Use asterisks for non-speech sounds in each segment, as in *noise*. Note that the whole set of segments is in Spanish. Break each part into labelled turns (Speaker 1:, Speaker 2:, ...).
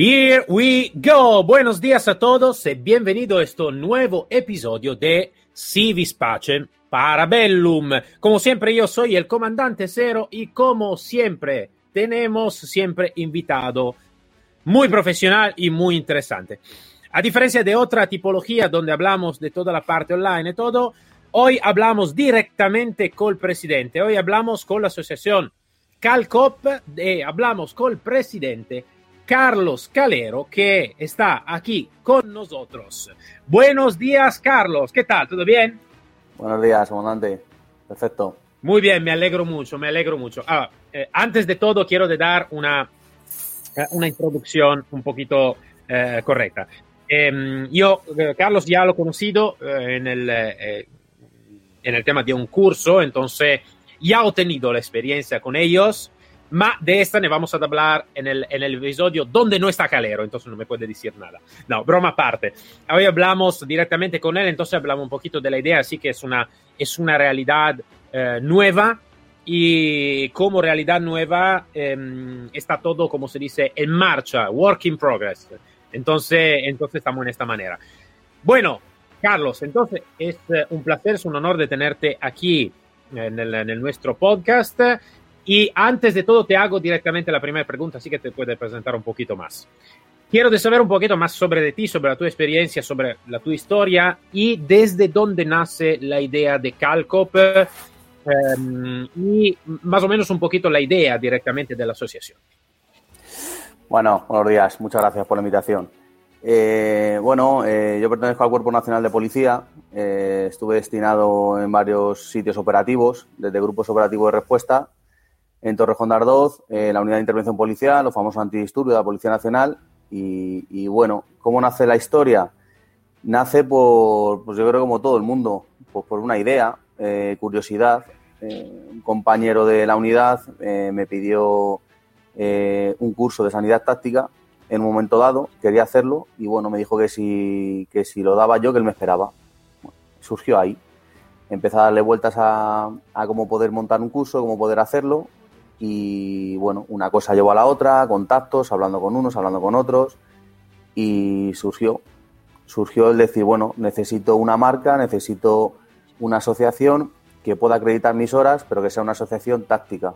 Speaker 1: Here we go. Buenos días a todos y bienvenido a este nuevo episodio de Civis Pacem Parabellum. Como siempre, yo soy el comandante Cero y como siempre, tenemos siempre invitado muy profesional y muy interesante. A diferencia de otra tipología donde hablamos de toda la parte online y todo, hoy hablamos directamente con el presidente. Hoy hablamos con la asociación Calcop, y hablamos con el presidente Carlos Calero, que está aquí con nosotros. Buenos días, Carlos. ¿Qué tal? ¿Todo bien?
Speaker 2: Buenos días, comandante. Perfecto.
Speaker 1: Muy bien, me alegro mucho, me alegro mucho. Ah, eh, antes de todo, quiero de dar una, eh, una introducción un poquito eh, correcta. Em, yo, Carlos, ya lo he conocido en, el, en el tema de un curso, entonces ya he tenido la experiencia con ellos. Ma de esta ne vamos a hablar en el, en el episodio donde no está Calero, entonces no me puede decir nada. No, broma aparte. Hoy hablamos directamente con él, entonces hablamos un poquito de la idea, así que es una, es una realidad eh, nueva y como realidad nueva eh, está todo, como se dice, en marcha, work in progress. Entonces, entonces estamos en esta manera. Bueno, Carlos, entonces es eh, un placer, es un honor de tenerte aquí en el, en el nuestro podcast. Y antes de todo, te hago directamente la primera pregunta, así que te puedes presentar un poquito más. Quiero saber un poquito más sobre de ti, sobre la tu experiencia, sobre la tu historia y desde dónde nace la idea de Calcop eh, y más o menos un poquito la idea directamente de la asociación.
Speaker 2: Bueno, buenos días, muchas gracias por la invitación. Eh, bueno, eh, yo pertenezco al Cuerpo Nacional de Policía, eh, estuve destinado en varios sitios operativos, desde grupos operativos de respuesta en Torrejón de Ardoz, eh, la unidad de intervención policial, los famosos antidisturbios de la Policía Nacional. Y, bueno, ¿cómo nace la historia? Nace por, pues yo creo como todo el mundo, pues por una idea, eh, curiosidad. Eh, un compañero de la unidad me pidió un curso de sanidad táctica en un momento dado, quería hacerlo y bueno, me dijo que si, que si lo daba yo, que él me esperaba. surgió ahí. Empecé a darle vueltas a, a cómo poder montar un curso, cómo poder hacerlo y bueno, una cosa llevó a la otra, contactos, hablando con unos, hablando con otros y surgió, surgió el decir, bueno, necesito una marca, necesito una asociación que pueda acreditar mis horas, pero que sea una asociación táctica,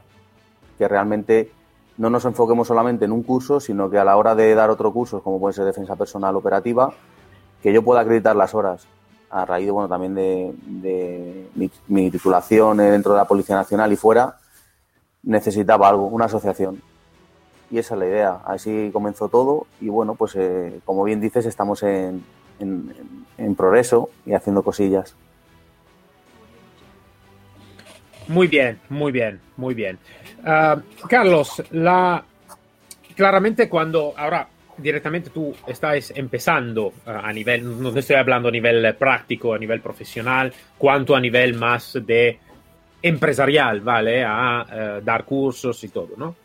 Speaker 2: que realmente no nos enfoquemos solamente en un curso, sino que a la hora de dar otro curso, como puede ser defensa personal operativa, que yo pueda acreditar las horas. A raíz bueno, también de, mi, mi, titulación dentro de la Policía Nacional y fuera, necesitaba algo, una asociación. Y esa es la idea. Así comenzó todo y bueno, pues eh, como bien dices, estamos en, en, progreso y haciendo cosillas.
Speaker 1: Muy bien, muy bien, muy bien. Ah, Carlos, la, claramente cuando ahora directamente tú estás empezando ah, a nivel, no estoy hablando a nivel práctico, a nivel profesional, cuanto a nivel más de empresarial, ¿vale? A eh, dar cursos y todo, ¿no?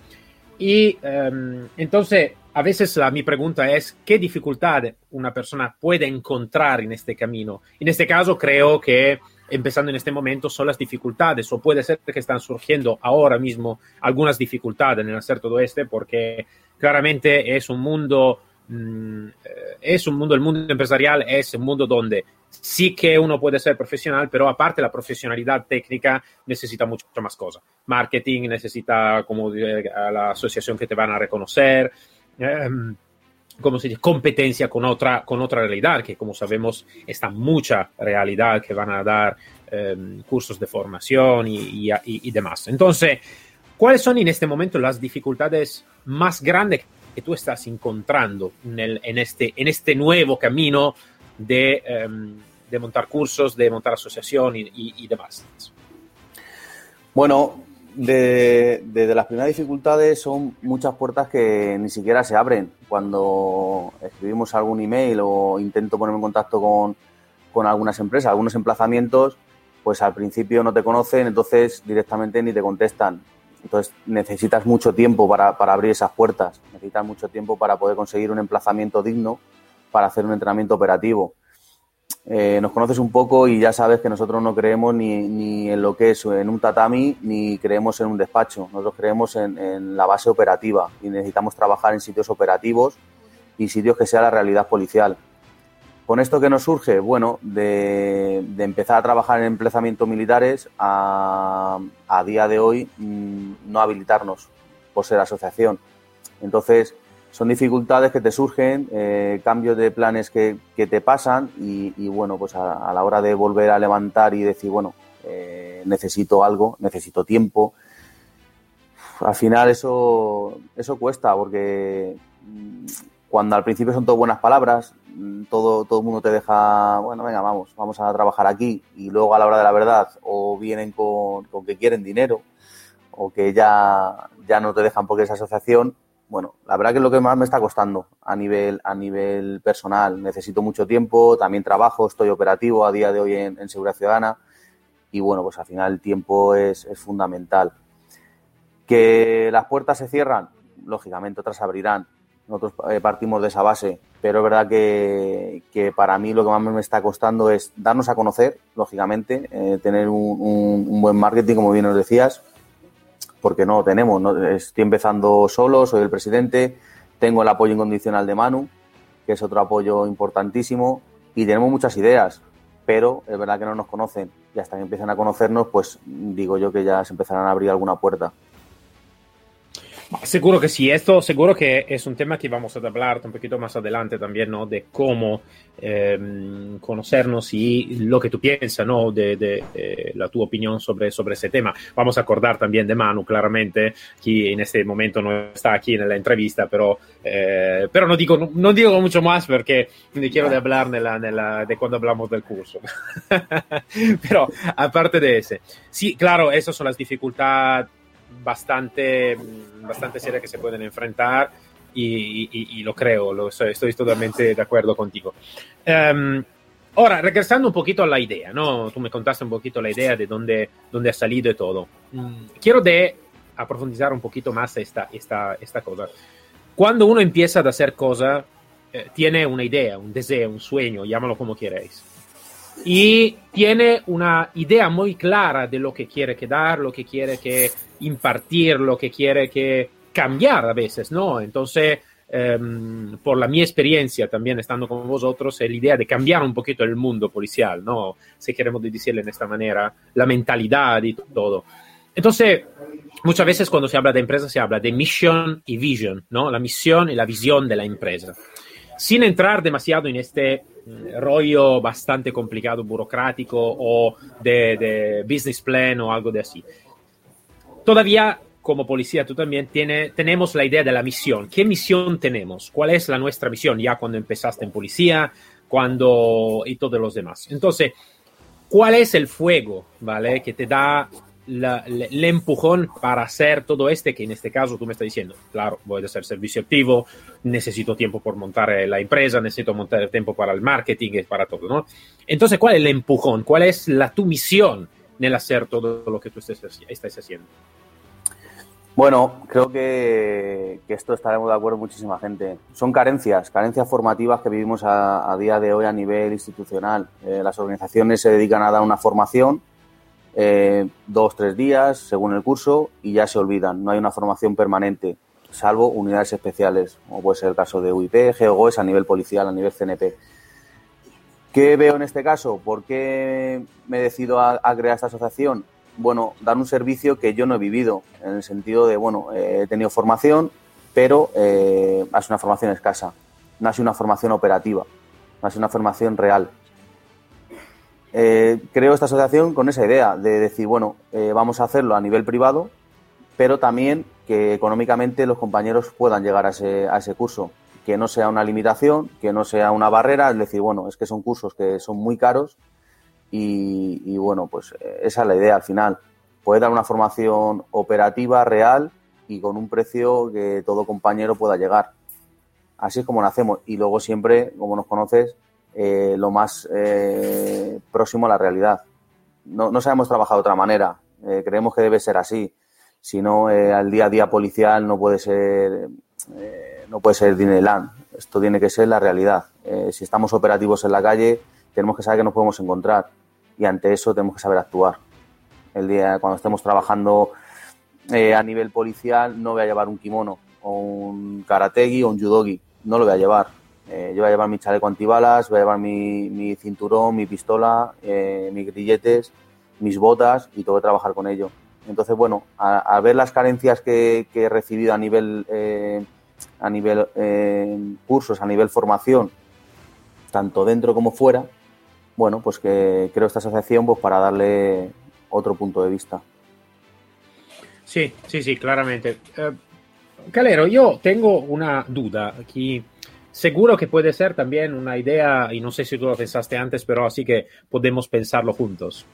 Speaker 1: Y em, entonces, a veces la, mi pregunta es, ¿qué dificultad una persona puede encontrar en este camino? En este caso, creo que empezando en este momento son las dificultades, o puede ser que están surgiendo ahora mismo algunas dificultades en hacer todo este, porque claramente es un mundo, mm, eh, es un mundo, el mundo empresarial es un mundo donde sí que uno puede ser profesional, pero aparte la profesionalidad técnica necesita mucho más cosas. Marketing necesita como la asociación que te van a reconocer. Em, como se dice, competencia con otra, con otra realidad, que como sabemos está mucha realidad que van a dar em, cursos de formación y, y, demás. Entonces, ¿cuáles son en este momento las dificultades más grandes que tú estás encontrando en, este, este nuevo camino de, em, de montar cursos, de montar asociación y, demás.
Speaker 2: Bueno, de, las primeras dificultades son muchas puertas que ni siquiera se abren. Cuando escribimos algún email o intento ponerme en contacto con, con algunas empresas, algunos emplazamientos, pues al principio no te conocen, entonces directamente ni te contestan. Entonces necesitas mucho tiempo para, para, abrir esas puertas, necesitas mucho tiempo para poder conseguir un emplazamiento digno para hacer un entrenamiento operativo. Eh, nos conoces un poco y ya sabes que nosotros no creemos ni, ni, en lo que es en un tatami ni creemos en un despacho. Nosotros creemos en, la base operativa y necesitamos trabajar en sitios operativos y sitios que sea la realidad policial. Con esto que nos surge, bueno, de, empezar a trabajar en emplazamientos militares a, día de hoy mm, no habilitarnos por ser asociación. Entonces, son dificultades que te surgen, eh, cambios de planes que, te pasan y, bueno, pues a, la hora de volver a levantar y decir, bueno, eh, necesito algo, necesito tiempo. Al final eso, eso cuesta porque mm, cuando al principio son todo buenas palabras, todo, todo el mundo te deja, bueno, venga, vamos, vamos a trabajar aquí y luego a la hora de la verdad o vienen con, que quieren dinero o que ya, ya no te dejan porque es asociación, bueno, la verdad que es lo que más me está costando a nivel, a nivel personal. Necesito mucho tiempo, también trabajo, estoy operativo a día de hoy en, Seguridad Ciudadana y bueno, pues al final el tiempo es, es fundamental. Que las puertas se cierran, lógicamente otras abrirán nosotros eh, partimos de esa base, pero es verdad que, para mí lo que más me está costando es darnos a conocer, lógicamente, eh, tener un, buen marketing, como bien nos decías, porque no lo tenemos. Estoy empezando solo, soy el presidente, tengo el apoyo incondicional de Manu, que es otro apoyo importantísimo, y tenemos muchas ideas, pero es verdad que no nos conocen. Y hasta que empiecen a conocernos, pues digo yo que ya se empezarán a abrir alguna puerta.
Speaker 1: Seguro que sí, esto seguro que es un tema que vamos a hablar un poquito más adelante también, ¿no? De cómo em, conocernos y lo que tú piensas, ¿no? De, la tu opinión sobre, sobre ese tema. Vamos a acordar también de Manu, claramente, que en este momento no está aquí en la entrevista, pero, eh, pero no, digo, no, digo mucho más porque quiero de hablar de cuando hablamos del curso. *laughs* pero aparte de ese, sí, claro, esas son las dificultades bastante, bastante serias que se pueden enfrentar y, lo creo, lo, estoy, totalmente de acuerdo contigo. Um, ahora, regresando un poquito a la idea, ¿no? Tú me contaste un poquito la idea de dónde, dónde ha salido y todo. Mm, quiero de profundizar un poquito más esta, esta, esta cosa. Cuando uno empieza a hacer cosas, eh, tiene una idea, un deseo, un sueño, llámalo como queréis y tiene una idea muy clara de lo que quiere quedar, lo que quiere que impartir, lo que quiere que cambiar a veces, ¿no? Entonces, em, por la mi experiencia también estando con vosotros, es la idea de cambiar un poquito el mundo policial, ¿no? Si queremos decirle de esta manera, la mentalidad y todo. Entonces, muchas veces cuando se habla de empresa se habla de mission y vision, ¿no? La misión y la visión de la empresa. Sin entrar demasiado en este rollo bastante complicado, burocrático o de, business plan o algo de así. Todavía, como policía, tú también tiene, tenemos la idea de la misión. ¿Qué misión tenemos? ¿Cuál es la nuestra misión ya cuando empezaste en policía? Cuando y todos los demás. Entonces, ¿cuál es el fuego, ¿vale? Que te da el empujón para hacer todo este, que en este caso tú me estás diciendo, claro, voy a hacer servicio activo, necesito tiempo por montar eh, la empresa, necesito montar el tiempo para el marketing para todo, ¿no? Entonces, ¿cuál es el empujón? ¿Cuál es la tu misión en hacer todo lo que tú estés, estás haciendo?
Speaker 2: Bueno, creo que, esto estaremos de acuerdo muchísima gente. Son carencias, carencias formativas que vivimos a, día de hoy a nivel institucional. Eh, las organizaciones se dedican a dar una formación eh, dos, tres días, según el curso, y ya se olvidan. No hay una formación permanente, salvo unidades especiales, como puede ser el caso de UIP, GeoGOES a nivel policial, a nivel CNP. ¿Qué veo en este caso? ¿Por qué me decido a, crear esta asociación? Bueno, dar un servicio que yo no he vivido, en el sentido de, bueno, he tenido formación, pero eh, ha sido una formación escasa, no ha sido una formación operativa, no ha sido una formación real. Eh, creo esta asociación con esa idea de decir, bueno, eh, vamos a hacerlo a nivel privado, pero también que económicamente los compañeros puedan llegar a ese, a ese curso, que no sea una limitación, que no sea una barrera, es decir, bueno, es que son cursos que son muy caros y, bueno, pues eh, esa es la idea al final, poder dar una formación operativa, real y con un precio que todo compañero pueda llegar. Así es como nacemos. Y luego siempre, como nos conoces, eh, lo más eh, próximo a la realidad. No, no sabemos trabajar de otra manera. Eh, creemos que debe ser así. Si no, al día a día policial no puede ser no puede ser Disneyland. Esto tiene que ser la realidad. si estamos operativos en la calle, tenemos que saber que nos podemos encontrar y ante eso tenemos que saber actuar. El día cuando estemos trabajando a nivel policial no voy a llevar un kimono o un karategi o un judogi no lo voy a llevar. Eh, yo voy a llevar mi chaleco antibalas, voy a llevar mi, cinturón, mi pistola, eh, mis grilletes, mis botas y tengo que trabajar con ello. Entonces, bueno, a, ver las carencias que, he recibido a nivel, eh, a nivel cursos, a nivel formación, tanto dentro como fuera, bueno, pues que creo esta asociación pues para darle otro punto de vista.
Speaker 1: Sí, sí, sí, claramente. Calero, yo tengo una duda aquí seguro que puede ser también una idea, y no sé si tú lo pensaste antes, pero así que podemos pensarlo juntos.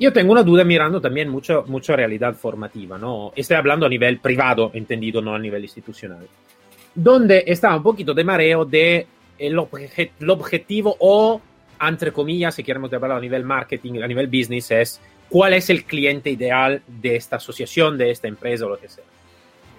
Speaker 1: Yo tengo una duda mirando también mucho, mucho realidad formativa, ¿no? Estoy hablando a nivel privado, entendido, no a nivel institucional. Donde está un poquito de mareo de el, objetivo o, entre comillas, si queremos hablar a nivel marketing, a nivel business, es cuál es el cliente ideal de esta asociación, de esta empresa o lo que sea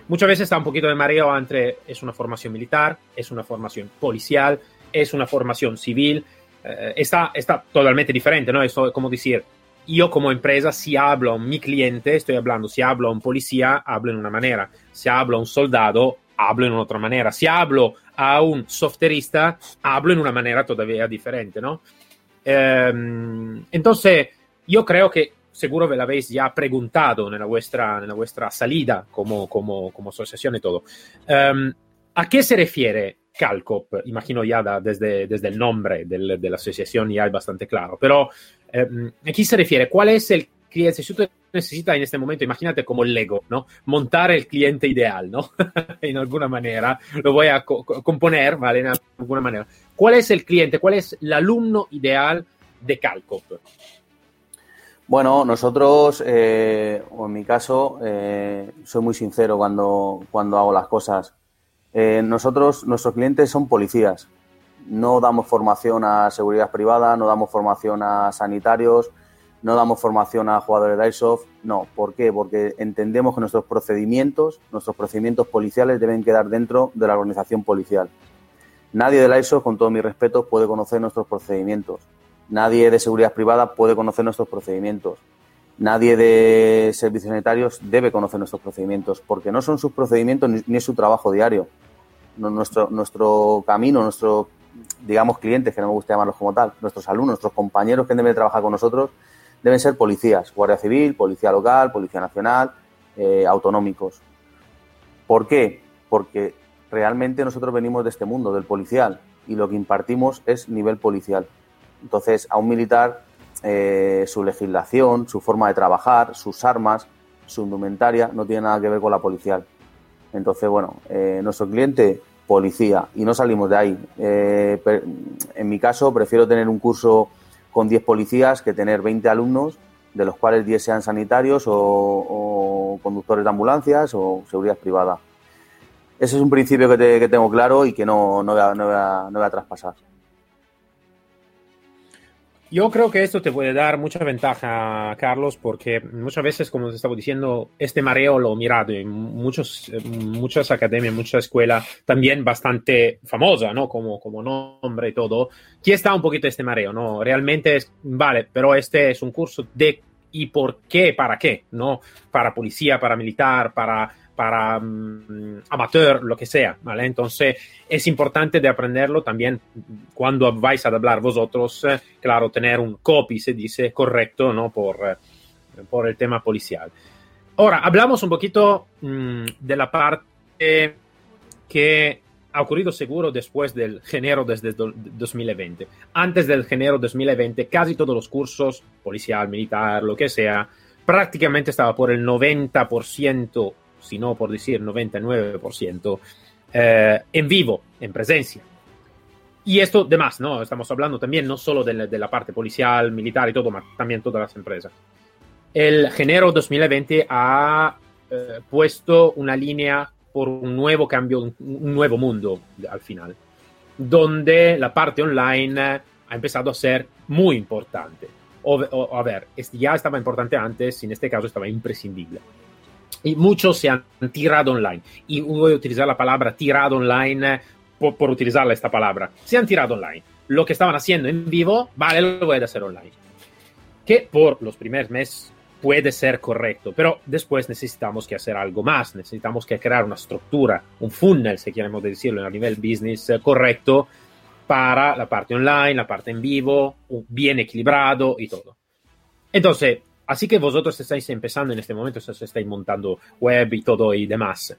Speaker 1: muchas veces está un poquito de mareo entre es una formación militar, es una formación policial, es una formación civil, eh, está, está totalmente diferente, ¿no? Eso es como decir, yo como empresa, si hablo a mi cliente, estoy hablando, si hablo a un policía, hablo en una manera, si hablo a un soldado, hablo en otra manera, si hablo a un softwareista, hablo en una manera todavía diferente, ¿no? Em, entonces, yo creo que seguro ve la habéis ya preguntado en vuestra, la vuestra salida como, como, como asociación y todo. Um, ¿A qué se refiere Calcop? Imagino ya da, desde, desde el nombre del, de la asociación ya es bastante claro, pero um, ¿a qué se refiere? ¿Cuál es el cliente? Si tú necesitas en este momento, imagínate como el Lego, ¿no? Montar el cliente ideal, ¿no? *laughs* en alguna manera, lo voy a co componer, ¿vale? En alguna manera. ¿Cuál es el cliente? ¿Cuál es el alumno ideal de Calcop?
Speaker 2: Bueno, nosotros, eh, o en mi caso, eh, soy muy sincero cuando, cuando hago las cosas. Eh, nosotros, nuestros clientes son policías. No damos formación a seguridad privada, no damos formación a sanitarios, no damos formación a jugadores de Airsoft. No, ¿por qué? Porque entendemos que nuestros procedimientos, nuestros procedimientos policiales deben quedar dentro de la organización policial. Nadie del Airsoft, con todo mi respeto, puede conocer nuestros procedimientos Nadie de seguridad privada puede conocer nuestros procedimientos. Nadie de servicios sanitarios debe conocer nuestros procedimientos, porque no son sus procedimientos ni, es su trabajo diario. Nuestro, camino, nuestros, digamos, clientes, que no me gusta llamarlos como tal, nuestros alumnos, nuestros compañeros que deben trabajar con nosotros, deben ser policías, Guardia Civil, Policía Local, Policía Nacional, eh, autonómicos. ¿Por qué? Porque realmente nosotros venimos de este mundo, del policial, y lo que impartimos es nivel policial. Entonces, a un militar, eh, su legislación, su forma de trabajar, sus armas, su indumentaria, no tiene nada que ver con la policial. Entonces, bueno, eh, nuestro cliente, policía, y no salimos de ahí. Eh, en mi caso, prefiero tener un curso con 10 policías que tener 20 alumnos, de los cuales 10 sean sanitarios o, conductores de ambulancias o seguridad privada. Ese es un principio que, tengo claro y que no, no, no voy a traspasar.
Speaker 1: Yo creo que esto te puede dar mucha ventaja, Carlos, porque muchas veces, como te estaba diciendo, este mareo lo he mirado en muchos, muchas academias, muchas escuelas, también bastante famosa, ¿no? Como, como nombre y todo. Aquí está un poquito este mareo, ¿no? Realmente es, vale, pero este es un curso de y por qué, para qué, ¿no? Para policía, para militar, para para mm, amateur, lo que sea, ¿vale? Entonces es importante de aprenderlo también cuando vais a hablar vosotros, eh, claro, tener un copy, se dice, correcto, ¿no? Por, eh, por el tema policial. Ahora, hablamos un poquito mm, de la parte que ha ocurrido seguro después del enero desde 2020. Antes del enero 2020, casi todos los cursos, policial, militar, lo que sea, prácticamente estaba por el 90% si no por decir 99%, eh, en vivo, en presencia. Y esto de más, ¿no? Estamos hablando también no solo de la, parte policial, militar y todo, sino también todas las empresas. El enero 2020 ha eh, puesto una línea por un nuevo cambio, un, nuevo mundo al final, donde la parte online ha empezado a ser muy importante. O, a ver, ya estaba importante antes, en este caso estaba imprescindible y muchos se han tirado online. Y voy a utilizar la palabra tirado online por, por utilizar esta palabra. Se han tirado online. Lo que estaban haciendo en vivo, vale, lo voy a hacer online. Que por los primeros meses puede ser correcto, pero después necesitamos que hacer algo más, necesitamos que crear una estructura, un funnel, si queremos decirlo a nivel business, eh, correcto para la parte online, la parte en vivo, bien equilibrado y todo. Entonces, así que vosotros estáis empezando en este momento, estáis montando web y todo y demás.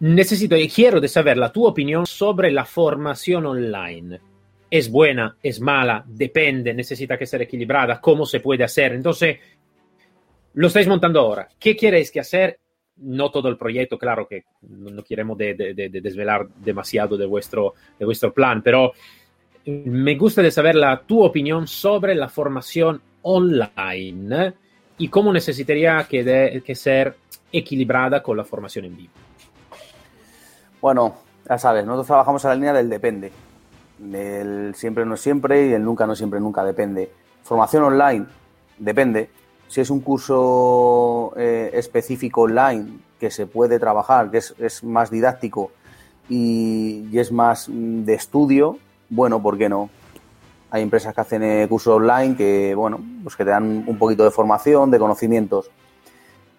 Speaker 1: Necesito y quiero de saber la tu opinión sobre la formación online es buena, es mala, depende, necesita que ser equilibrada, cómo se puede hacer. Entonces, lo estáis montando ahora. ¿Qué queréis que hacer? No todo el proyecto, claro que no, queremos de, desvelar demasiado de vuestro, de vuestro plan, pero me gusta de saber la, tu opinión sobre la formación online y cómo necesitaría que, que ser equilibrada con la formación en vivo.
Speaker 2: Bueno, ya sabes, nosotros trabajamos a la línea del depende. El siempre no siempre y el nunca no siempre nunca depende. Formación online depende. Si es un curso eh, específico online que se puede trabajar, que es, más didáctico y, es más mm, de estudio, bueno, ¿por qué no? Hay empresas que hacen eh, cursos online que, bueno, pues que te dan un poquito de formación, de conocimientos.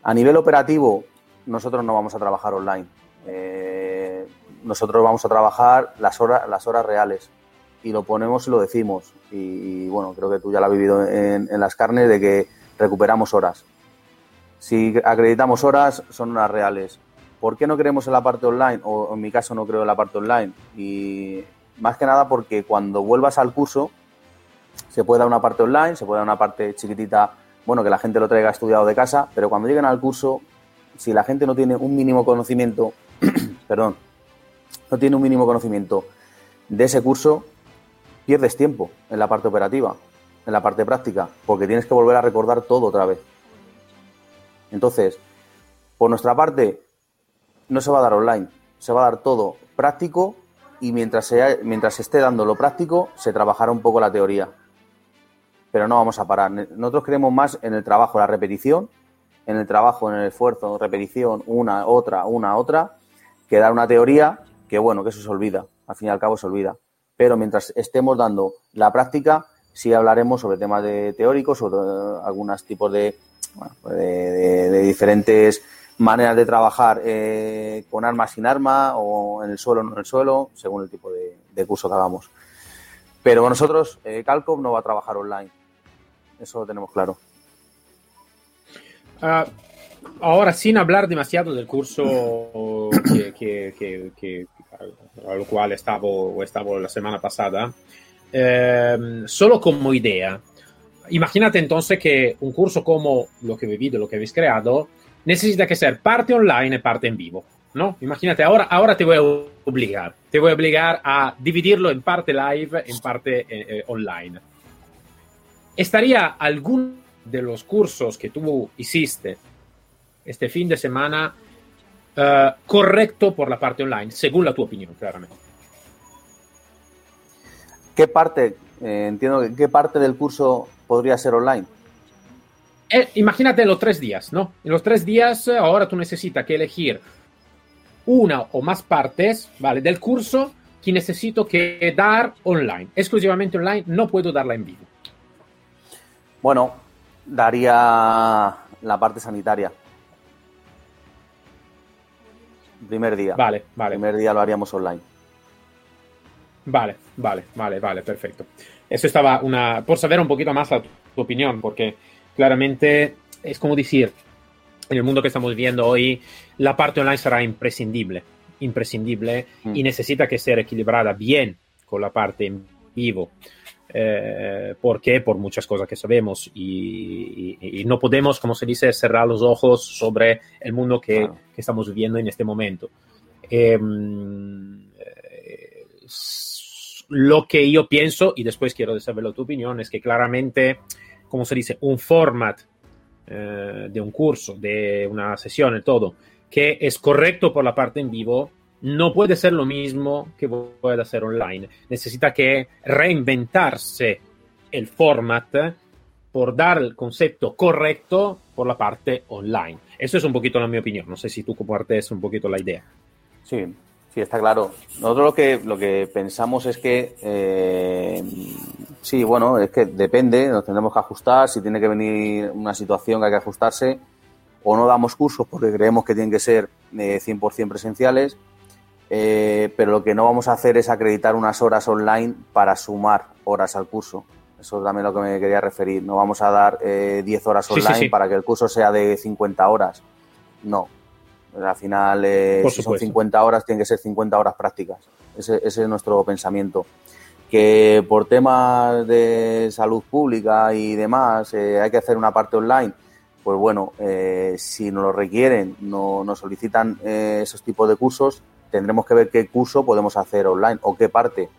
Speaker 2: A nivel operativo, nosotros no vamos a trabajar online. Eh, nosotros vamos a trabajar las horas, las horas reales y lo ponemos y lo decimos. Y, bueno, creo que tú ya lo has vivido en, las carnes de que recuperamos horas. Si acreditamos horas, son horas reales. ¿Por qué no creemos en la parte online? O en mi caso no creo en la parte online. Y más que nada porque cuando vuelvas al curso, se puede dar una parte online, se puede dar una parte chiquitita, bueno, que la gente lo traiga estudiado de casa, pero cuando lleguen al curso, si la gente no tiene un mínimo conocimiento, *clears throat* perdón, no tiene un mínimo conocimiento de ese curso, pierdes tiempo en la parte operativa, en la parte práctica, porque tienes que volver a recordar todo otra vez. Entonces, por nuestra parte, no se va a dar online, se va a dar todo práctico y mientras, se, mientras esté dando lo práctico, se trabajará un poco la teoría. Pero no vamos a parar. Nosotros creemos más en el trabajo, la repetición, en el trabajo, en el esfuerzo, repetición, una, otra, una, otra, que dar una teoría que bueno, que eso se olvida, al fin y al cabo se olvida. Pero mientras estemos dando la práctica, sí hablaremos sobre temas de teóricos, sobre algunos tipos de, de, diferentes maneras de trabajar eh, con arma sin arma o en el suelo no en el suelo, según el tipo de, curso que hagamos. Pero nosotros, eh, Calcom no va a trabajar online. Eso lo tenemos claro.
Speaker 1: Ah, ahora, sin hablar demasiado del curso que, a lo cual estaba, estaba la semana pasada, ehm, solo como idea. Imagínate entonces que un curso como lo que vivido, lo que habéis creado, necesita que ser parte online y parte en vivo. ¿no? Imagínate, ahora, ahora te voy a obligar, te voy a obligar a dividirlo en parte live, en parte eh, eh, online. ¿Estaría algún de los cursos que tú hiciste este fin de semana uh, correcto por la parte online, según la tu opinión, claramente.
Speaker 2: ¿Qué parte, eh, entiendo, qué parte del curso podría ser online?
Speaker 1: Eh, imagínate los tres días, ¿no? En los tres días eh, ahora tú necesitas que elegir una o más partes, ¿vale? Del curso que necesito que dar online, exclusivamente online, no puedo darla en vivo.
Speaker 2: Bueno, daría la parte sanitaria. Primer día.
Speaker 1: Vale, vale.
Speaker 2: Primer día lo haríamos online.
Speaker 1: Vale, vale, vale, vale, perfecto. Eso estaba una. Por saber un poquito más a tu, opinión, porque claramente es como decir, en el mundo que estamos viviendo hoy, la parte online será imprescindible, imprescindible mm. y necesita que ser equilibrada bien con la parte en vivo. Eh, ¿Por qué? Por muchas cosas que sabemos y, no podemos, como se dice, cerrar los ojos sobre el mundo que, estamos viviendo en este momento. Em, eh, lo que yo pienso, y después quiero saber tu opinión, es que claramente, como se dice, un format eh, de un curso, de una sesión, y todo, que es correcto por la parte en vivo, no puede ser lo mismo que puede hacer online. Necesita que reinventarse el format por dar el concepto correcto por la parte online. Eso es un poquito la mi opinión. No sé si tú compartes un poquito la idea.
Speaker 2: Sí, sí, está claro. Nosotros lo que, lo que pensamos es que eh, Sí, bueno, es que depende, nos tendremos que ajustar, si tiene que venir una situación que hay que ajustarse, o no damos cursos porque creemos que tienen que ser eh, 100% presenciales, eh, pero lo que no vamos a hacer es acreditar unas horas online para sumar horas al curso. Eso es también lo que me quería referir. No vamos a dar 10 eh, horas online para que el curso sea de 50 horas. No. Al final, eh, si son 50 horas, tienen que ser 50 horas prácticas. Ese, es nuestro pensamiento. Que por temas de salud pública y demás hay que hacer una parte online pues bueno, si nos lo requieren, no, nos solicitan esos tipos de cursos, tendremos que ver qué curso podemos hacer online o qué parte,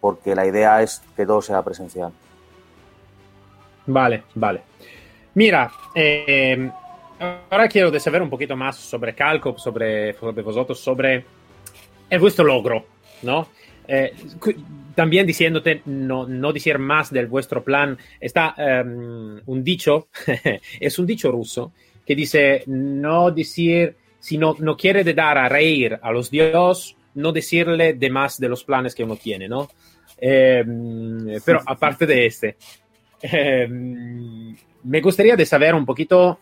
Speaker 2: porque la idea es que todo sea presencial.
Speaker 1: Vale, vale. Mira, eh, ahora quiero saber un poquito más sobre Calco, sobre, vosotros, sobre vuestro logro, ¿no? Eh, también diciéndote no, no decir más del vuestro plan, está em, un dicho, *laughs* es un dicho ruso, que dice no decir si no, no quiere de dar a reír a los dioses, no decirle de más de los planes que uno tiene, ¿no? Em, pero aparte de este, em, me gustaría de saber un poquito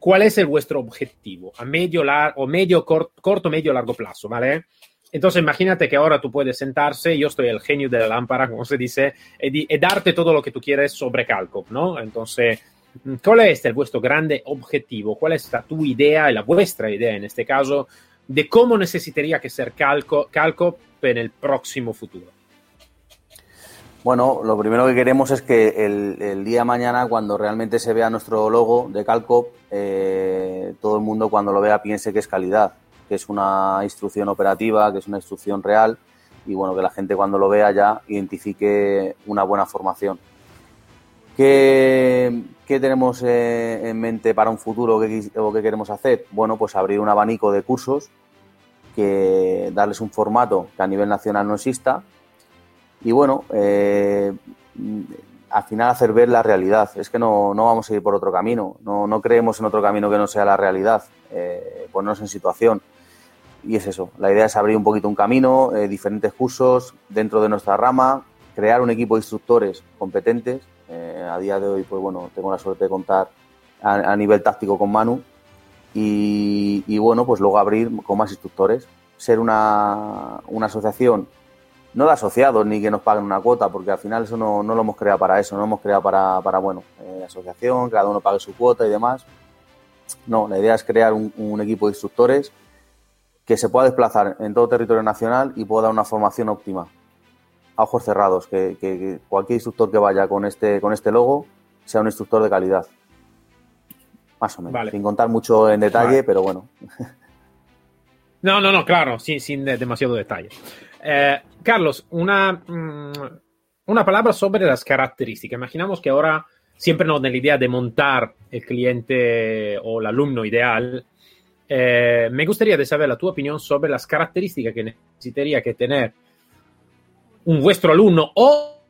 Speaker 1: cuál es el vuestro objetivo a medio, o medio, corto, medio, largo plazo, ¿vale? Entonces imagínate que ahora tú puedes sentarse, yo estoy el genio de la lámpara, como se dice, y, darte todo lo que tú quieres sobre Calco, ¿no? Entonces ¿Cuál es el vuestro grande objetivo? ¿Cuál es la tu idea la vuestra idea en este caso de cómo necesitaría que ser Calco, en el próximo futuro?
Speaker 2: Bueno, lo primero que queremos es que el, día mañana, cuando realmente se vea nuestro logo de Calco, eh, todo el mundo cuando lo vea piense que es calidad, que es una instrucción operativa, que es una instrucción real y bueno, que la gente cuando lo vea ya identifique una buena formación. ¿Qué, tenemos eh, en mente para un futuro o qué queremos hacer? Bueno, pues abrir un abanico de cursos, que darles un formato que a nivel nacional no exista y bueno, eh, al final hacer ver la realidad. Es que no, vamos a ir por otro camino, no, creemos en otro camino que no sea la realidad, eh, ponernos en situación. Y es eso, la idea es abrir un poquito un camino, diferentes cursos dentro de nuestra rama, crear un equipo de instructores competentes eh, a día de hoy, pues bueno, tengo la suerte de contar a, nivel táctico con Manu y, bueno, pues luego abrir con más instructores, ser una, asociación no de asociados ni que nos paguen una cuota, porque al final eso no, lo hemos creado para eso, no lo hemos creado para, para bueno, eh, asociación, cada uno pague su cuota y demás. No, la idea es crear un, un, equipo de instructores que se pueda desplazar en todo territorio nacional y pueda dar una formación óptima ojos cerrados, que, cualquier instructor que vaya con este, con este logo sea un instructor de calidad. Más o menos. Sin contar mucho en detalle, pero bueno. *laughs*
Speaker 1: No, no, no, claro, sin, sin demasiado detalle. Eh, Carlos, una, mm, una palabra sobre las características. Imaginamos que ahora siempre nos la idea de montar el cliente o el alumno ideal. Eh, me gustaría saber la tu opinión sobre las características que necesitaría que tener un vuestro alumno o,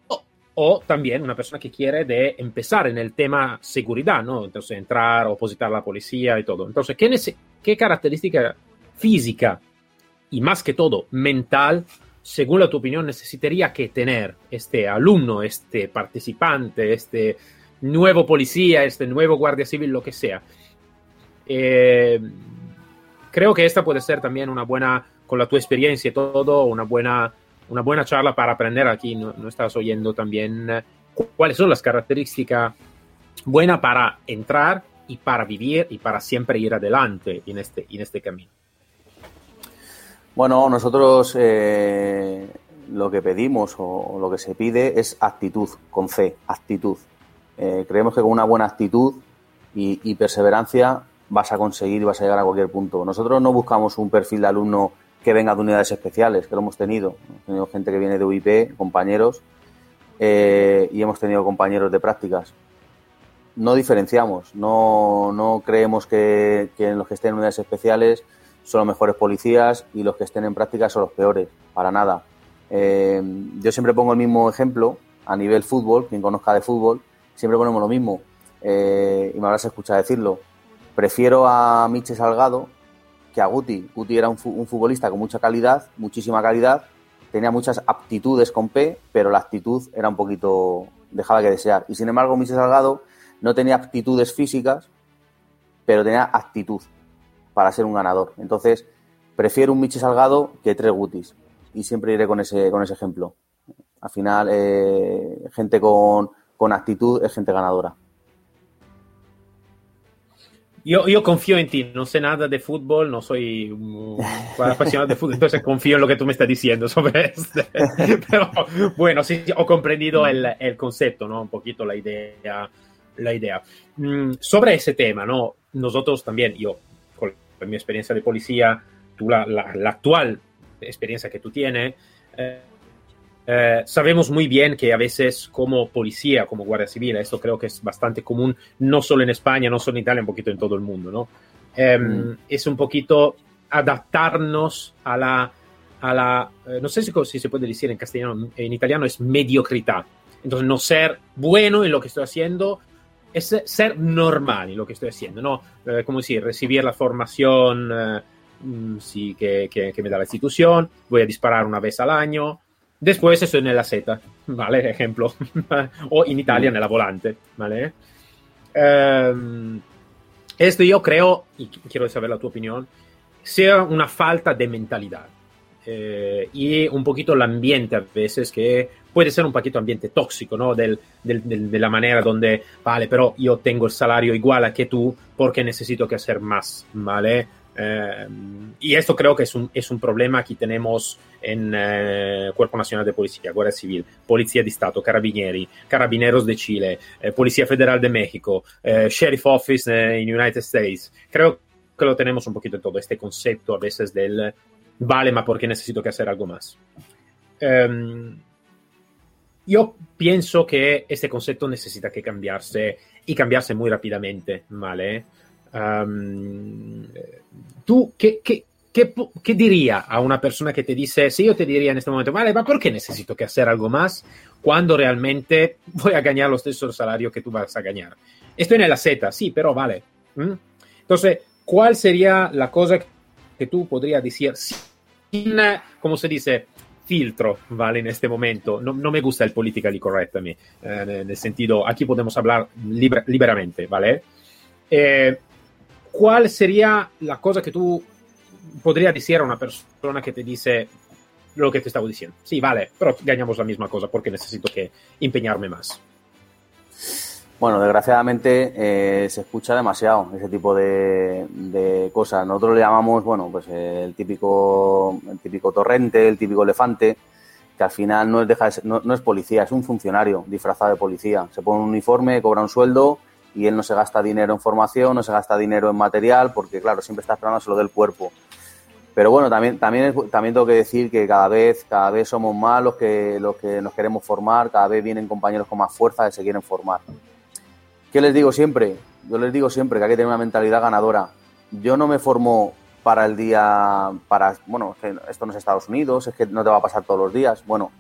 Speaker 1: o también una persona que quiere de empezar en el tema seguridad, ¿no? Entonces entrar, opositar a la policía y todo. Entonces, ¿qué, qué característica física y más que todo mental, según la tu opinión, necesitaría que tener este alumno, este participante, este nuevo policía, este nuevo guardia civil, lo que sea? Eh, creo que esta puede ser también una buena, con la tu experiencia y todo, una buena una buena charla para aprender aquí. No, estás oyendo también eh, cuáles son las características buenas para entrar y para vivir y para siempre ir adelante en este, en este camino.
Speaker 2: Bueno, nosotros eh, lo que pedimos o, lo que se pide es actitud, con fe, actitud. Eh, creemos que con una buena actitud y, y, perseverancia vas a conseguir y vas a llegar a cualquier punto. Nosotros no buscamos un perfil de alumno que venga de unidades especiales, que lo hemos tenido. Hemos tenido gente que viene de UIP, compañeros, eh, y hemos tenido compañeros de prácticas. No diferenciamos, no, no creemos que, que, los que estén en unidades especiales son los mejores policías y los que estén en prácticas son los peores, para nada. Eh, yo siempre pongo el mismo ejemplo a nivel fútbol, quien conozca de fútbol, siempre ponemos lo mismo, eh, y me habrás escuchado decirlo. Prefiero a Miche Salgado que a Guti. Guti era un, futbolista con mucha calidad, muchísima calidad, tenía muchas aptitudes con P, pero la actitud era un poquito dejaba que desear. Y sin embargo, Michel Salgado no tenía aptitudes físicas, pero tenía actitud para ser un ganador. Entonces, prefiero un Michel Salgado que tres Gutis. Y siempre iré con ese, con ese ejemplo. Al final, eh, gente con, con actitud es gente ganadora.
Speaker 1: Yo, yo, confío en ti, no sé nada de fútbol, no soy un apasionado de fútbol, entonces confío en lo que tú me estás diciendo sobre esto. *laughs* Pero bueno, sí, he comprendido el, el, concepto, ¿no? Un poquito la idea. La idea. Mm, sobre ese tema, ¿no? Nosotros también, yo, con mi experiencia de policía, tú la, la, la actual experiencia que tú tienes, eh, eh, sabemos muy bien que a veces como policía, como guardia civil, esto creo que es bastante común, no solo en España, no solo en Italia, un poquito en todo el mundo, ¿no? Eh, mm. Es un poquito adaptarnos a la, a la eh, no sé si, si, se puede decir en castellano, en italiano es mediocridad. Entonces, no ser bueno en lo que estoy haciendo, es ser normal en lo que estoy haciendo, ¿no? Eh, como decir, recibir la formación mm, sí, que, que, que me da la institución, voy a disparar una vez al año, Después eso en la Z, ¿vale? Ejemplo. *laughs* o en Italia en la volante, ¿vale? Um, esto yo creo, y quiero saber la tu opinión, sea una falta de mentalidad. Eh, y un poquito el ambiente a veces que puede ser un poquito ambiente tóxico, ¿no? Del, del, del, de la manera donde, vale, pero yo tengo el salario igual a que tú porque necesito que hacer más, ¿vale? Eh, y esto creo que es un, es un problema que tenemos en eh, Cuerpo Nacional de Policía, Guardia Civil, Policía de Estado, Carabinieri, Carabineros de Chile, eh, Policía Federal de México, eh, Sheriff Office en United States. Creo que lo tenemos un poquito todo, este concepto a veces del vale, ma porque necesito que hacer algo más. Um, yo pienso que este concepto necesita que cambiarse y cambiarse muy rápidamente, ¿vale? Um, ¿Tú qué, qué, qué, qué, diría a una persona que te dice, si yo te diría en este momento, vale, ¿por qué necesito que hacer algo más cuando realmente voy a ganar lo stesso salario que tú vas a ganar? Estoy en la Z, sí, pero vale. ¿Mm? Entonces, ¿cuál sería la cosa que tú podrías decir sin, como se dice, filtro, ¿vale? En este momento. No, no me gusta el politically correct a mí, eh, en el sentido, aquí podemos hablar liber, liberamente, ¿vale? Eh, ¿cuál sería la cosa que tú podrías decir a una persona que te dice lo que te estaba diciendo? Sí, vale, pero ganamos la misma cosa porque necesito que empeñarme más.
Speaker 2: Bueno, desgraciadamente eh, se escucha demasiado ese tipo de, de, cosas. Nosotros le llamamos, bueno, pues el típico, el típico torrente, el típico elefante, que al final no es, deja no es policía, es un funcionario disfrazado de policía. Se pone un uniforme, cobra un sueldo y él no se gasta dinero en formación, no se gasta dinero en material, porque claro, siempre está esperando lo del cuerpo. Pero bueno, también, también, también tengo que decir que cada vez, cada vez somos más los que, los que nos queremos formar, cada vez vienen compañeros con más fuerza que se quieren formar. ¿Qué les digo siempre? Yo les digo siempre que hay que tener una mentalidad ganadora. Yo no me formo para el día, para, bueno, esto no es Estados Unidos, es que no te va a pasar todos los días. Bueno,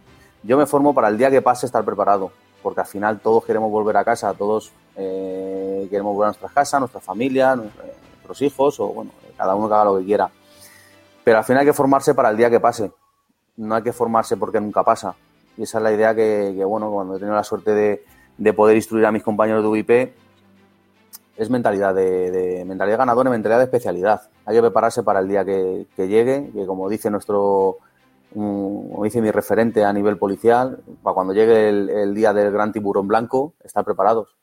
Speaker 2: yo me formo para el día que pase estar preparado porque al final todos queremos volver a casa, todos eh, queremos volver a nuestras casas, nuestra familia, nuestros hijos, o bueno, cada uno que haga lo que quiera. Pero al final hay que formarse para el día que pase, no hay que formarse porque nunca pasa. Y esa es la idea que, bueno, cuando he tenido la suerte de, de, poder instruir a mis compañeros de UIP, es mentalidad de, mentalidad ganadora y mentalidad de especialidad. Hay que prepararse para el día que llegue, que como dice nuestro como dice mi referente a nivel policial, para cuando llegue el, día del gran tiburón blanco, estar preparados.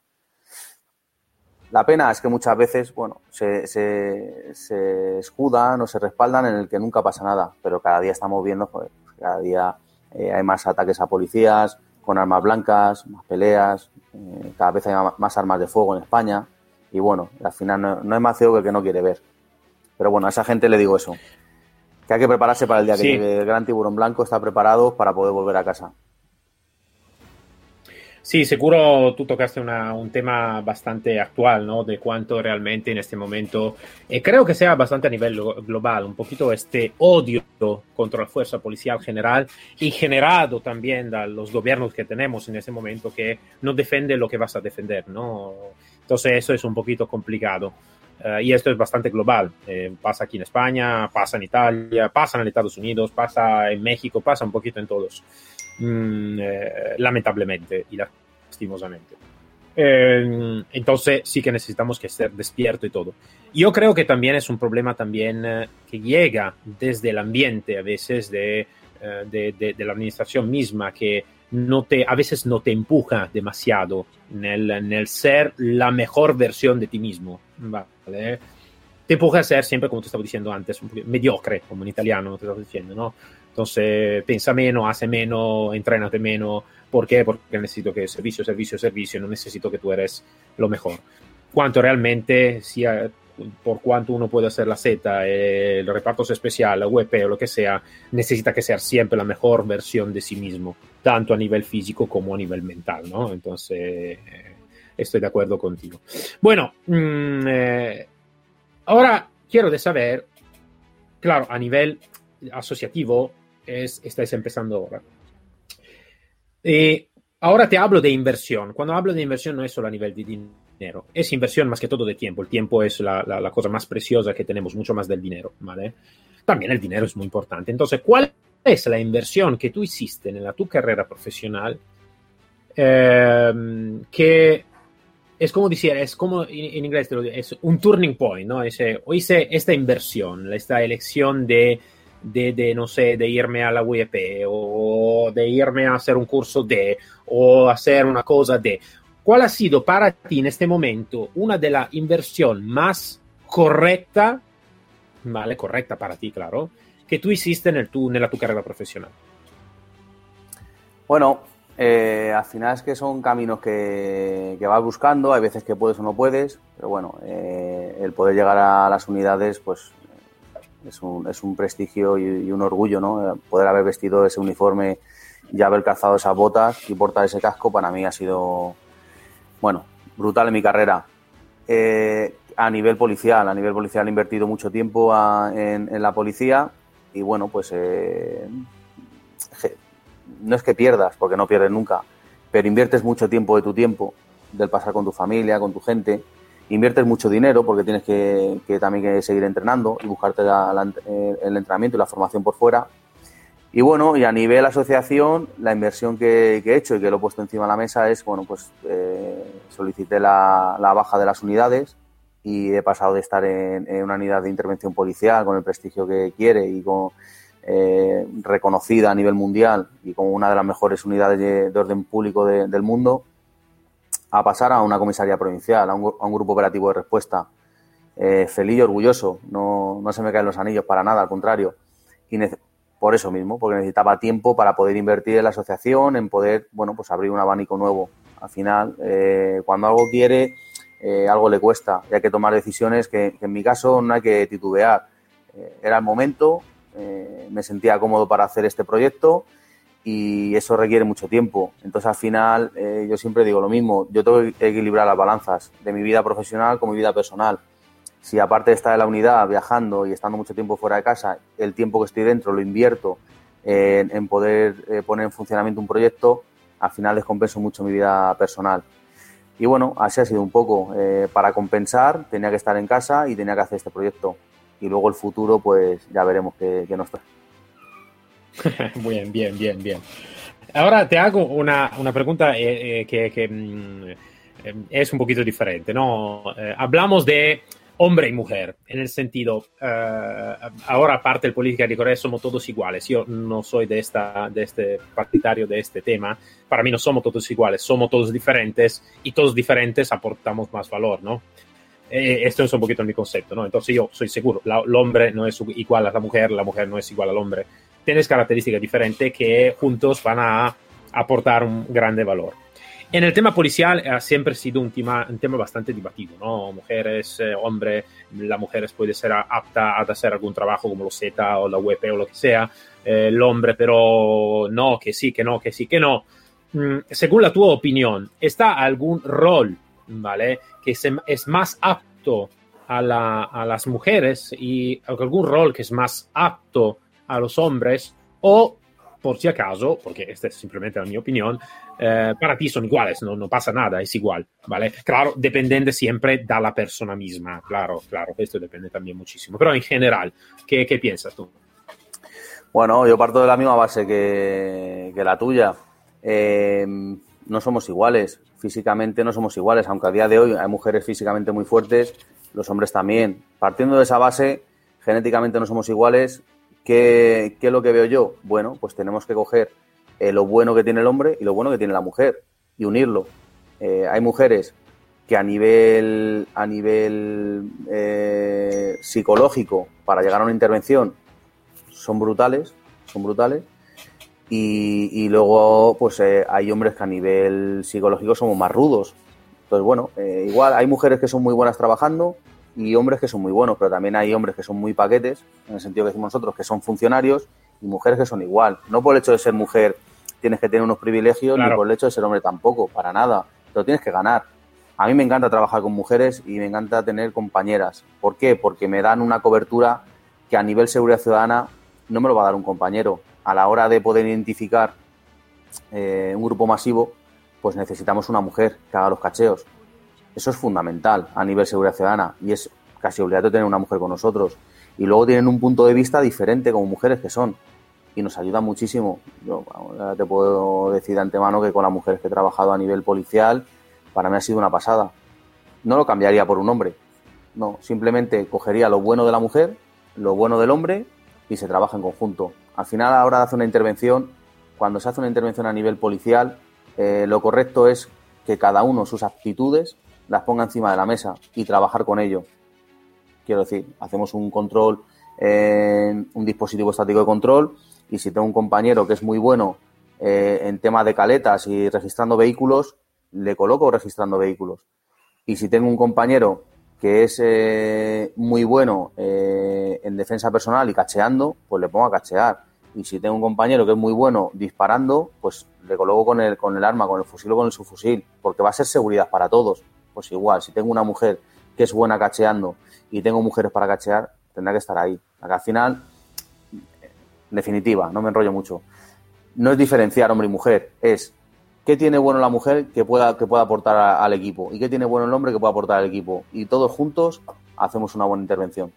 Speaker 2: La pena es que muchas veces, bueno, se, se, escudan o se respaldan en el que nunca pasa nada, pero cada día estamos viendo, cada día eh, hay más ataques a policías con armas blancas, más peleas, eh, cada vez hay más armas de fuego en España y bueno, al final no, no hay más ciego que el que no quiere ver. Pero bueno, a esa gente le digo eso, que hay que prepararse para el día que sí. llegue el gran tiburón blanco, está preparado para poder volver a casa.
Speaker 1: Sí, seguro tú tocaste una, un tema bastante actual, ¿no? De cuánto realmente en este momento, eh, creo que sea bastante a nivel global, un poquito este odio contra la fuerza policial general y generado también de los gobiernos que tenemos en este momento que no defienden lo que vas a defender, ¿no? Entonces eso es un poquito complicado. Uh, y esto es bastante global. Eh, pasa aquí en España, pasa en Italia, pasa en Estados Unidos, pasa en México, pasa un poquito en todos. Mm, eh, lamentablemente. Y la lastimosamente. Eh, entonces sí que necesitamos que estar despierto y todo. Yo creo que también es un problema también eh, que llega desde el ambiente, a veces de, eh, de, de, de, la administración misma, que no te, a veces no te empuja demasiado en el, en el ser la mejor versión de ti mismo. ¿vale? Te empuja a ser siempre, como te estaba diciendo antes, mediocre, como en italiano te estaba diciendo, ¿no? Entonces, piensa menos, hace menos, entrénate menos. ¿Por qué? Porque necesito que servicio, servicio, servicio, no necesito que tú eres lo mejor. Cuanto realmente, sea, por cuanto uno puede hacer la Z, el reparto especial, la WP o lo que sea, necesita que sea siempre la mejor versión de sí mismo, tanto a nivel físico como a nivel mental, ¿no? Entonces, eh, estoy de acuerdo contigo. Bueno, mmm, eh, ahora quiero saber, claro, a nivel asociativo, es, estáis empezando ahora. Eh, ahora te hablo de inversión. Cuando hablo de inversión no es solo a nivel de dinero, es inversión más que todo de tiempo. El tiempo es la cosa más preciosa que tenemos, mucho más del dinero, ¿vale? También el dinero es muy importante. Entonces, ¿cuál es la inversión que tú hiciste en la, tu carrera profesional eh, que es como decir, es como en, inglés es un turning point, ¿no? O hice esta inversión, esta elección de de, de, no sé, de irme a la UEP o de irme a hacer un curso de o hacer una cosa de. ¿Cuál ha sido para ti en este momento una de las inversiones más correcta, vale, correcta para ti, claro, que tú hiciste en, el tu, en la tu carrera profesional?
Speaker 2: Bueno, eh, al final es que son caminos que, vas buscando, hay veces que puedes o no puedes, pero bueno, eh, el poder llegar a las unidades, pues es un, es un prestigio y, un orgullo, ¿no? Poder haber vestido ese uniforme y haber calzado esas botas y portar ese casco para mí ha sido, bueno, brutal en mi carrera. Eh, a nivel policial, a nivel policial he invertido mucho tiempo en, en, la policía y bueno, pues eh, no es que pierdas, porque no pierdes nunca, pero inviertes mucho tiempo de tu tiempo, del pasar con tu familia, con tu gente, inviertes mucho dinero porque tienes que, que también que seguir entrenando y buscarte la, la, el entrenamiento y la formación por fuera. Y bueno, y a nivel asociación, la inversión que, he hecho y que lo he puesto encima de la mesa es, bueno, pues eh, solicité la, baja de las unidades y he pasado de estar en, una unidad de intervención policial con el prestigio que quiere y con, eh, reconocida a nivel mundial y como una de las mejores unidades de, de orden público de, del mundo, a pasar a una comisaría provincial, a un, grupo operativo de respuesta. Eh, feliz y orgulloso, no, no, se me caen los anillos para nada, al contrario. Y por eso mismo, porque necesitaba tiempo para poder invertir en la asociación, en poder, bueno, pues abrir un abanico nuevo. Al final, eh, cuando algo quiere, algo le cuesta y hay que tomar decisiones que, en mi caso no hay que titubear. Era el momento, eh, me sentía cómodo para hacer este proyecto y eso requiere mucho tiempo. Entonces, al final, eh, yo siempre digo lo mismo, yo tengo que equilibrar las balanzas de mi vida profesional con mi vida personal. Si aparte de estar en la unidad, viajando y estando mucho tiempo fuera de casa, el tiempo que estoy dentro lo invierto en, poder eh, poner en funcionamiento un proyecto, al final descompenso mucho mi vida personal. Y bueno, así ha sido un poco. Para compensar, tenía que estar en casa y tenía que hacer este proyecto. Y luego el futuro, pues ya veremos qué, qué nos trae. *laughs*
Speaker 1: bien, bien, bien, bien. Ahora te hago una, una pregunta eh, eh, que, que mm, es un poquito diferente, ¿no? Eh, hablamos de hombre y mujer, en el sentido, uh, ahora aparte del política de Corea somos todos iguales, yo no soy de, esta, de este partidario de este tema, para mí no somos todos iguales, somos todos diferentes y todos diferentes aportamos más valor, ¿no? Eh, esto es un poquito mi concepto, ¿no? Entonces yo soy seguro, la, el hombre no es igual a la mujer, la mujer no es igual al hombre, tienes características diferentes que juntos van a aportar un grande valor. En el tema policial ha siempre sido un tema, un tema bastante debatido, ¿no? Mujeres, eh, hombre, la mujer puede ser apta a hacer algún trabajo como lo Z o la WP o lo que sea, eh, el hombre pero no, que sí, que no, que sí, que no. Mm, según la tua opinión, ¿está algún rol, ¿vale? Que es más apto a, la, a las mujeres y algún rol que es más apto a los hombres o por si acaso, porque esta es simplemente la mi opinión, eh, para ti son iguales, no, no, pasa nada, es igual, ¿vale? Claro, depende siempre de la persona misma, claro, claro, esto depende también muchísimo, pero en general, ¿qué, qué piensas tú?
Speaker 2: Bueno, yo parto de la misma base que, que la tuya. Eh, no somos iguales, físicamente no somos iguales, aunque a día de hoy hay mujeres físicamente muy fuertes, los hombres también. Partiendo de esa base, genéticamente no somos iguales. ¿Qué, es lo que veo yo? Bueno, pues tenemos que coger eh, lo bueno que tiene el hombre y lo bueno que tiene la mujer y unirlo. Eh, hay mujeres que a nivel, a nivel eh, psicológico, para llegar a una intervención, son brutales, son brutales. Y, luego, pues hay hombres que a nivel psicológico somos más rudos. Entonces, bueno, igual hay mujeres que son muy buenas trabajando y hombres que son muy buenos, pero también hay hombres que son muy paquetes, en el sentido que decimos nosotros, que son funcionarios, y mujeres que son igual. No por el hecho de ser mujer tienes que tener unos privilegios, ni por el hecho de ser hombre tampoco, para nada. Te lo tienes que ganar. A mí me encanta trabajar con mujeres y me encanta tener compañeras. ¿Por qué? Porque me dan una cobertura que a nivel seguridad ciudadana no me lo va a dar un compañero. A la hora de poder identificar eh, un grupo masivo, pues necesitamos una mujer que haga los cacheos. Eso es fundamental a nivel seguridad ciudadana y es casi obligatorio tener una mujer con nosotros. Y luego tienen un punto de vista diferente como mujeres que son y nos ayuda muchísimo. Yo te puedo decir de antemano que con las mujeres que he trabajado a nivel policial, para mí ha sido una pasada. No lo cambiaría por un hombre. No, simplemente cogería lo bueno de la mujer, lo bueno del hombre y se trabaja en conjunto. Al final, a la hora de hacer una intervención, cuando se hace una intervención a nivel policial, eh, lo correcto es que cada uno sus aptitudes las ponga encima de la mesa y trabajar con ello. Quiero decir, hacemos un control, en un dispositivo estático de control y si tengo un compañero que es muy bueno eh, en tema de caletas y registrando vehículos, le coloco registrando vehículos. Y si tengo un compañero que es eh, muy bueno eh, en defensa personal y cacheando, pues le pongo a cachear. Y si tengo un compañero que es muy bueno disparando, pues le coloco con el, con el arma, con el fusil o con el subfusil, porque va a ser seguridad para todos pues igual, si tengo una mujer que es buena cacheando y tengo mujeres para cachear, tendrá que estar ahí. Al final, definitiva, no me enrollo mucho. No es diferenciar hombre y mujer, es qué tiene bueno la mujer que pueda, que pueda aportar al equipo y qué tiene bueno el hombre que pueda aportar al equipo. Y todos juntos hacemos una buena intervención.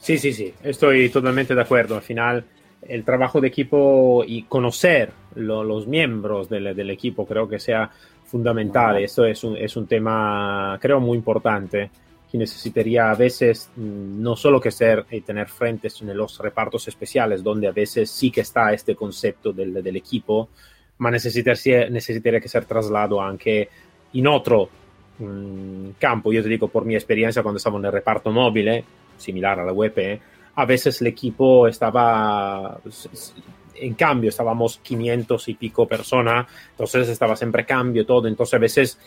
Speaker 1: Sí, sí, sí, estoy totalmente de acuerdo. Al final, el trabajo de equipo y conocer los miembros del, del, equipo creo que sea fundamental. Esto es un, es un tema, creo, muy importante que necesitaría a veces mm, no solo que ser y tener frentes en los repartos especiales, donde a veces sí que está este concepto del, del equipo, ma necesitaría, necesitaría que ser trasladado anche in otro mmm, campo. Io ti dico, por mi esperienza, cuando estaba en el reparto móvil, similar a la WP, a veces el equipo estaba en cambio estábamos 500 y pico personas, entonces estaba siempre cambio, todo, entonces a veces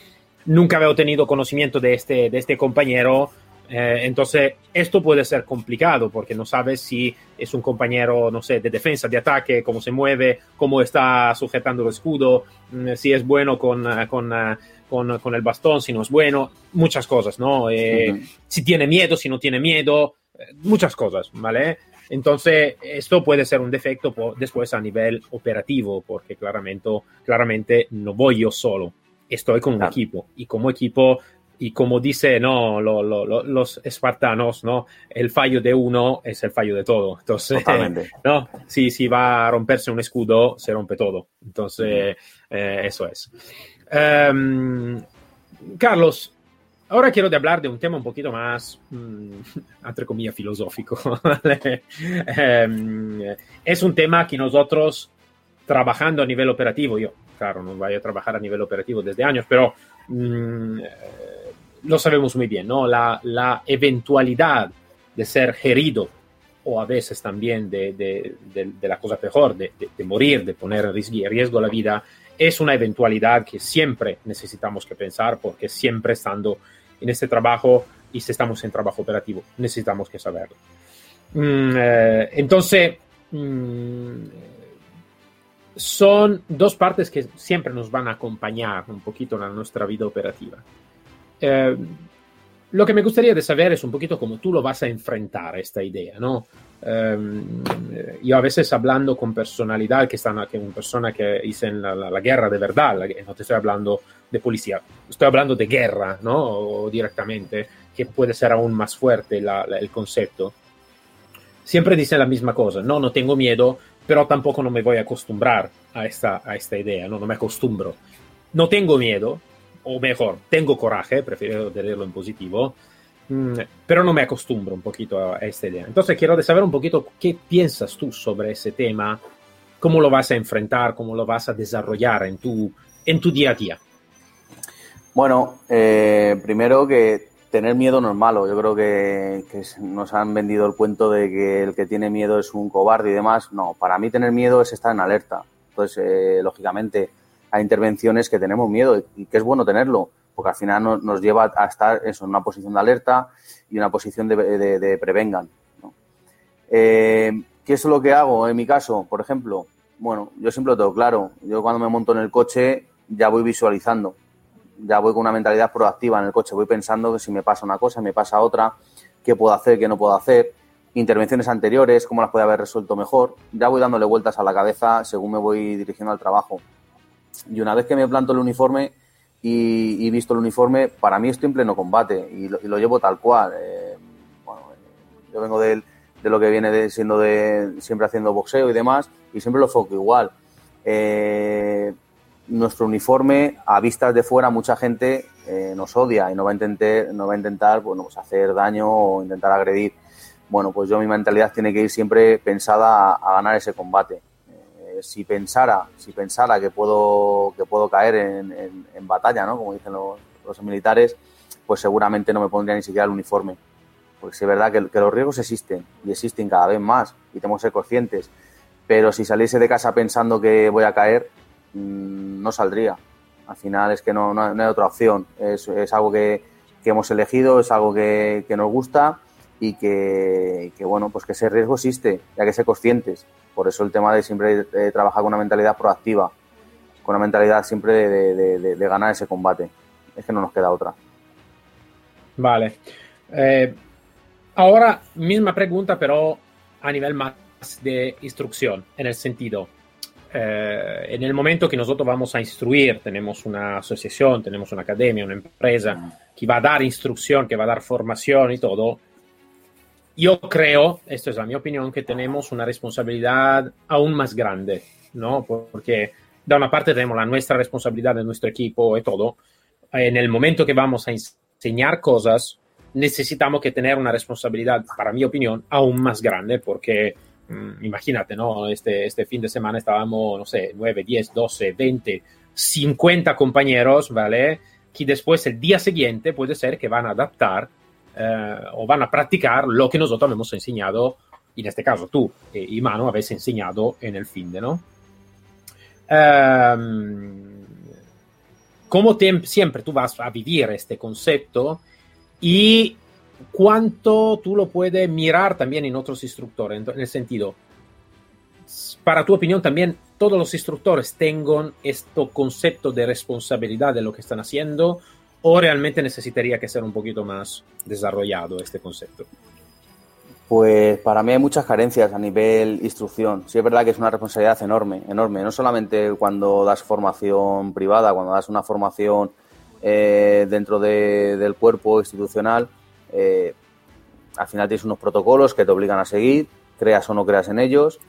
Speaker 1: nunca había tenido conocimiento de este, de este compañero, eh, entonces esto puede ser complicado porque no sabes si es un compañero, no sé, de defensa, de ataque, cómo se mueve, cómo está sujetando el escudo, mm, si es bueno con, eh, con, eh, con, con el bastón, si no es bueno, muchas cosas, ¿no? Eh, uh -huh. Si tiene miedo, si no tiene miedo, muchas cosas, ¿vale? Entonces, esto puede ser un defecto después a nivel operativo, porque claramente, claramente no voy yo solo, estoy con un equipo y como equipo, y como dice no, lo, lo, los espartanos, ¿no? el fallo de uno es el fallo de todo. Entonces, *laughs* ¿no? si, si va a romperse un escudo, se rompe todo. Entonces, eh, eso es. Um, Carlos, Ahora quiero hablar de un tema un poquito más, mmm, *laughs* entre comillas, filosófico. *laughs* eh, es un tema que nosotros, trabajando a nivel operativo, yo, claro, no voy a trabajar a nivel operativo desde años, pero mmm, lo sabemos muy bien, ¿no? La, la, eventualidad de ser herido o a veces también de, de, de, de la cosa peor, de, morir, de poner en riesgo la vida, es una eventualidad que siempre necesitamos que pensar porque siempre estando en este trabajo y si estamos en trabajo operativo, necesitamos que saberlo. Mm, eh, entonces, mm, son dos partes que siempre nos van a acompañar un poquito en nuestra vida operativa. Eh, lo que me gustaría de saber es un poquito cómo tú lo vas a enfrentar esta idea, ¿no? Um, yo a veces hablando con personalidad que están, que una persona que hice en la, la, la, guerra de verdad, no te estoy hablando de policía, estoy hablando de guerra, ¿no? O directamente, que puede ser aún más fuerte la, la, el concepto. Siempre dicen la misma cosa, no, no tengo miedo pero tampoco no me voy a acostumbrar a esta, a esta idea, ¿no? no me acostumbro. No tengo miedo, o mejor, tengo coraje, prefiero tenerlo en positivo, mm, pero no me acostumbro un poquito a esta idea. Entonces quiero saber un poquito qué piensas tú sobre ese tema, cómo lo vas a enfrentar, cómo lo vas a desarrollar en tu, en tu día a día.
Speaker 2: Bueno, eh, primero que tener miedo no es malo. Yo creo que, nos han vendido el cuento de que el que tiene miedo es un cobarde y demás. No, para mí tener miedo es estar en alerta. Entonces, eh, lógicamente, hay intervenciones que tenemos miedo y que es bueno tenerlo, porque al final nos, lleva a estar en una posición de alerta y una posición de, prevengan. Eh, ¿Qué es lo que hago en mi caso? Por ejemplo, bueno, yo siempre lo tengo claro. Yo cuando me monto en el coche ya voy visualizando ya voy con una mentalidad proactiva en el coche, voy pensando que si me pasa una cosa, me pasa otra, qué puedo hacer, qué no puedo hacer, intervenciones anteriores, cómo las puede haber resuelto mejor, ya voy dándole vueltas a la cabeza según me voy dirigiendo al trabajo. Y una vez que me planto el uniforme y, visto el uniforme, para mí estoy en pleno combate y lo, llevo tal cual. Eh, yo vengo de, de, lo que viene siendo de siempre haciendo boxeo y demás y siempre lo foco igual. Eh, nuestro uniforme a vistas de fuera mucha gente eh, nos odia y no va a intentar, no va a intentar bueno, pues hacer daño o intentar agredir. Bueno, pues yo mi mentalidad tiene que ir siempre pensada a, ganar ese combate. Si pensara, si pensara que puedo, que puedo caer en, batalla, ¿no? Como dicen los, militares, pues seguramente no me pondría ni siquiera el uniforme. Porque es verdad que, los riesgos existen y existen cada vez más y tenemos que ser conscientes. Pero si saliese de casa pensando que voy a caer, Mm, no saldría. Al final es que no, no, hay otra opción. Es, es algo que, que, hemos elegido, es algo que, que nos gusta y que, que, bueno, pues que ese riesgo existe, ya que ser conscientes. Por eso el tema de siempre trabajar con una mentalidad proactiva, con una mentalidad siempre de, de, de, ganar ese combate. Es que no nos queda otra.
Speaker 1: Vale. Eh, ahora, misma pregunta, pero a nivel más de instrucción, en el sentido, eh, en el momento que nosotros vamos a instruir, tenemos una asociación, tenemos una academia, una empresa que va a dar instrucción, que va a dar formación y todo, yo creo, esto es la mi opinión, que tenemos una responsabilidad aún más grande, ¿no? Porque da una parte tenemos la nuestra responsabilidad de nuestro equipo y todo. En el momento que vamos a enseñar cosas, necesitamos que tener una responsabilidad, para mi opinión, aún más grande, porque Mm, imagínate, ¿no? Este, este fin de semana estábamos, no sé, 9, 10, 12, 20, 50 compañeros, ¿vale? Que después el día siguiente puede ser que van a adaptar eh, o van a practicar lo que nosotros hemos enseñado, en este caso tú y Manu habéis enseñado en el fin de, ¿no? Um, como siempre tú vas a vivir este concepto y cuánto tú lo puedes mirar también en otros instructores, en el sentido, para tu opinión también todos los instructores tengan este concepto de responsabilidad de lo que están haciendo o realmente necesitaría que ser un poquito más desarrollado este concepto?
Speaker 2: Pues para mí hay muchas carencias a nivel instrucción. Sí es verdad que es una responsabilidad enorme, enorme. No solamente cuando das formación privada, cuando das una formación eh, dentro del cuerpo institucional, eh, al final tienes unos protocolos que te obligan a seguir, creas o no creas en ellos.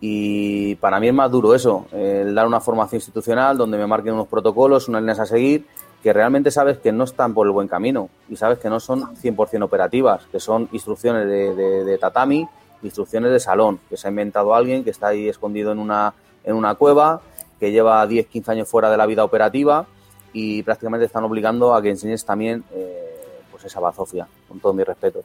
Speaker 2: Y para mí es más duro eso, el dar una formación institucional donde me marquen unos protocolos, unas líneas a seguir, que realmente sabes que no están por el buen camino y sabes que no son 100% operativas, que son instrucciones de, tatami, instrucciones de salón, que se ha inventado alguien que está ahí escondido en una, en una cueva, que lleva 10, 15 años fuera de la vida operativa y prácticamente están obligando a que enseñes también eh, esa bazofia, con todos mis respetos.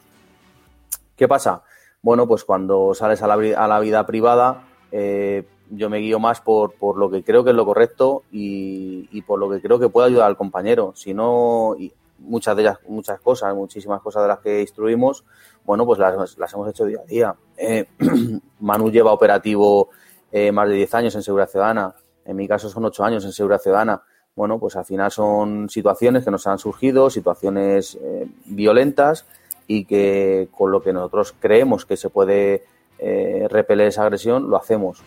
Speaker 2: ¿Qué pasa? Bueno, pues cuando sales a la, a la vida privada, eh, yo me guío más por, por, lo que creo que es lo correcto y, y, por lo que creo que puede ayudar al compañero. Si no, y muchas de ellas, muchas cosas, muchísimas cosas de las que instruimos, bueno, pues las, las hemos hecho día a día. Eh, *clears throat* Manu lleva operativo eh, más de 10 años en Seguridad Ciudadana. En mi caso son 8 años en Seguridad Ciudadana bueno, pues al final son situaciones que nos han surgido, situaciones eh, violentas y que con lo que nosotros creemos que se puede eh, repeler esa agresión, lo hacemos.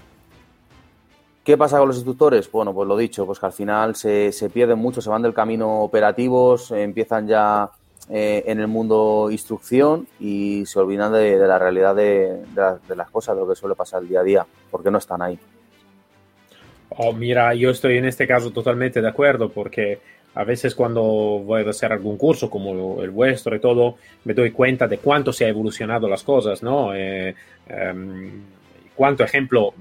Speaker 2: ¿Qué pasa con los instructores? Bueno, pues lo dicho, pues que al final se, se pierden mucho, se van del camino operativos, empiezan ya eh, en el mundo instrucción y se olvidan de, la realidad de, las cosas, de lo que suele pasar el día a día, porque no están ahí.
Speaker 1: Oh, mira, yo estoy en este caso totalmente de acuerdo, porque a veces cuando voy a hacer algún curso como el vuestro y todo, me doy cuenta de cuánto se ha evolucionado las cosas, ¿no? Eh, em, cuánto ejemplo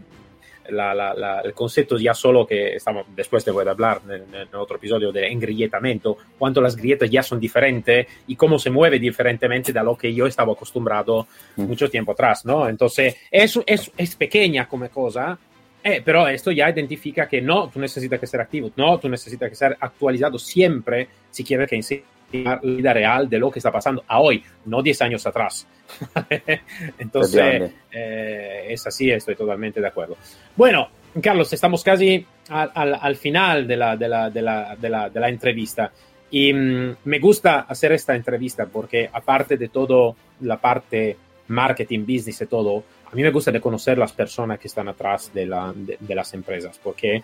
Speaker 1: el concepto ya solo que estamos, después te voy a hablar en, otro episodio de engrilletamiento, cuánto las grietas ya son diferentes y cómo se mueve diferentemente de lo que yo estaba acostumbrado mm. mucho tiempo atrás, ¿no? Entonces, es, es, es pequeña como cosa, eh, pero esto ya identifica que no, tú necesitas que ser activo, no, tú necesitas que ser actualizado siempre si quieres que enseñe la vida real de lo que está pasando a hoy, no 10 años atrás. *laughs* Entonces, eh, es así, estoy totalmente de acuerdo. Bueno, Carlos, estamos casi al, al, final de la, de, la, de, la, de la, entrevista. Y mm, me gusta hacer esta entrevista porque aparte de todo la parte marketing, business y todo, a mí me gusta de conocer las personas que están atrás de, la, de, las empresas, porque,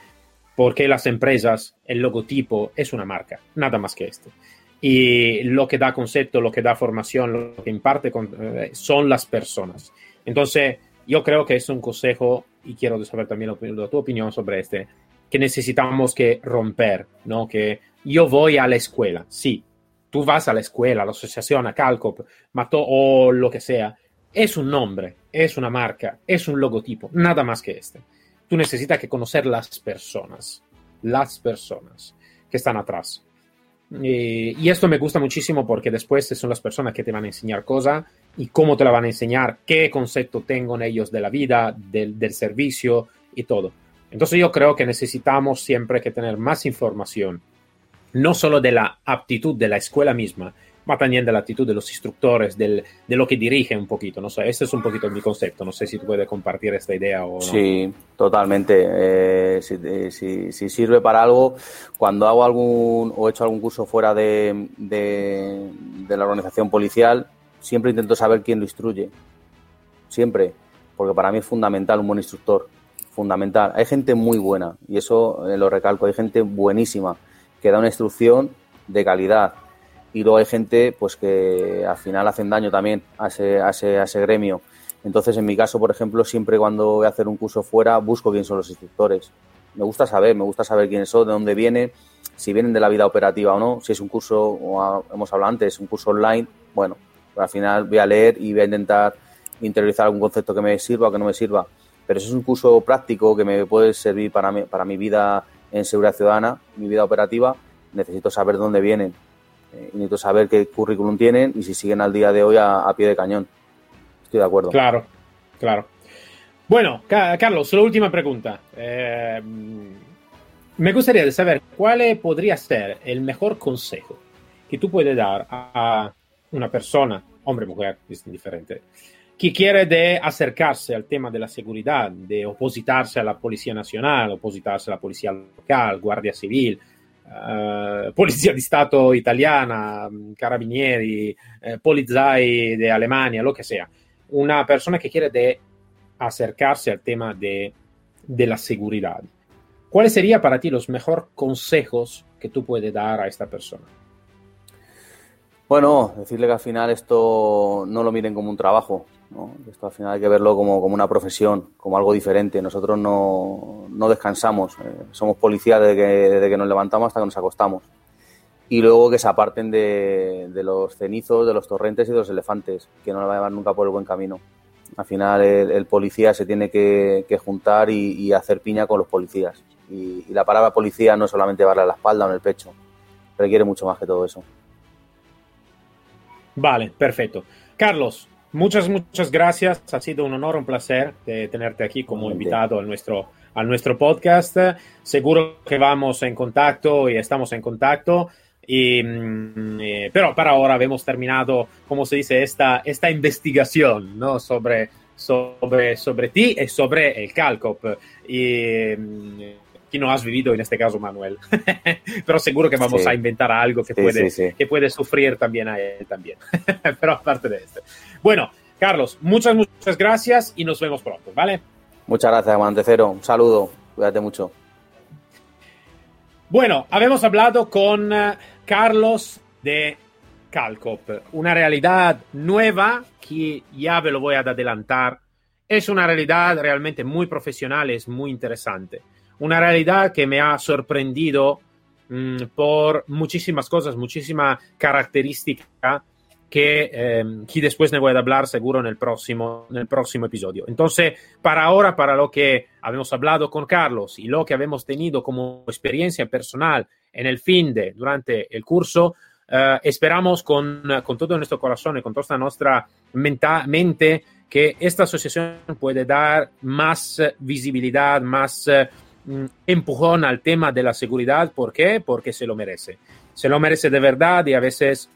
Speaker 1: porque las empresas, el logotipo es una marca, nada más que esto. Y lo que da concepto, lo que da formación, lo que imparte eh, son las personas. Entonces, yo creo que es un consejo, y quiero saber también la, tu opinión sobre este, que necesitamos que romper, ¿no? Que yo voy a la escuela, sí, tú vas a la escuela, a la asociación, a Calcop, o lo que sea, es un nombre, es una marca, es un logotipo, nada más que este. Tú necesitas que conocer las personas, las personas que están atrás. Y esto me gusta muchísimo porque después son las personas que te van a enseñar cosas y cómo te la van a enseñar, qué concepto tengo en ellos de la vida, del, del servicio y todo. Entonces yo creo que necesitamos siempre que tener más información, no solo de la aptitud de la escuela misma, ma también de la actitud de los instructores, del, de lo que dirige un poquito. No sé, este es un poquito mi concepto. No sé si tú puedes compartir esta idea o.
Speaker 2: Sí, totalmente. Eh, si, si, si, sirve para algo, cuando hago algún o he hecho algún curso fuera de, de, de la organización policial, siempre intento saber quién lo instruye. Siempre. Porque para mí es fundamental un buen instructor. Fundamental. Hay gente muy buena, y eso eh, lo recalco, hay gente buenísima que da una instrucción de calidad, y luego hay gente pues que al final hacen daño también a ese, a ese, a ese gremio. Entonces, en mi caso, por ejemplo, siempre cuando voy a hacer un curso fuera, busco quién son los instructores. Me gusta saber, me gusta saber quiénes son, de dónde vienen, si vienen de la vida operativa o no, si es un curso, o hemos hablado antes, un curso online, bueno, pues al final voy a leer y voy a intentar interiorizar algún concepto que me sirva o que no me sirva. Pero si es un curso práctico que me puede servir para mi, para mi vida en seguridad ciudadana, mi vida operativa, necesito saber dónde vienen, eh, necesito saber qué currículum tienen y si siguen al día de hoy a, pie de cañón. Estoy de acuerdo.
Speaker 1: Claro, claro. Bueno, Carlos, la última pregunta. Eh, me gustaría saber cuál podría ser el mejor consejo que tú puedes dar a una persona, hombre o mujer, es indiferente, que quiere de acercarse al tema de la seguridad, de opositarse a la Policía Nacional, opositarse a la Policía Local, Guardia Civil, eh, Polizia di Stato italiana, carabinieri, eh, de Alemania, lo que sea. Una persona que quiere acercarse al tema de, de la seguridad. ¿Cuáles serían para ti los mejores consejos que tú puedes dar a esta persona?
Speaker 2: Bueno, decirle que al final esto no lo miren como un trabajo, esto al final hay que verlo como, una profesión, como algo diferente. Nosotros no, descansamos, eh, somos policías desde que, desde que nos levantamos hasta que nos acostamos. Y luego que se aparten de, los cenizos, de los torrentes y de los elefantes, que no le va a llevar nunca por el buen camino. Al final el, policía se tiene que, juntar y, hacer piña con los policías. Y, la palabra policía no es solamente llevarla a la espalda o en el pecho, requiere mucho más que todo eso.
Speaker 1: Vale, perfecto. Carlos, Muchas, muchas gracias. Ha sido un honor, un placer de tenerte aquí como invitado a nuestro, a nuestro podcast. Seguro que vamos en contacto y estamos en contacto. Y, mm, eh, pero para ahora hemos terminado, como se dice, esta, esta investigación ¿no? sobre, sobre, sobre ti y sobre el Calcop. Y mm, que no has vivido en este caso, Manuel. *laughs* pero seguro que vamos a inventar algo que, puede, que puede sufrir también a él también. *laughs* pero aparte de esto. Bueno, Carlos, muchas, muchas gracias y nos vemos pronto, ¿vale?
Speaker 2: Muchas gracias, Montecero. Un saludo. Cuídate mucho.
Speaker 1: Bueno, habíamos hablado con eh, Carlos de Calcop, una realidad nueva que ya ve lo voy a adelantar. Es una realidad realmente muy profesional, es muy interesante. Una realidad que me ha sorprendido mmm, por muchísimas cosas, muchísima característica que, eh, después me voy a hablar seguro en el, próximo, en el próximo episodio. Entonces, para ahora, para lo que habíamos hablado con Carlos y lo que habíamos tenido como experiencia personal en el fin de, durante el curso, Uh, esperamos con, con, todo nuestro corazón y con toda nuestra menta, mente que esta asociación puede dar más visibilidad, más uh, empujón al tema de la seguridad. ¿Por qué? Porque se lo merece. Se lo merece de verdad y a veces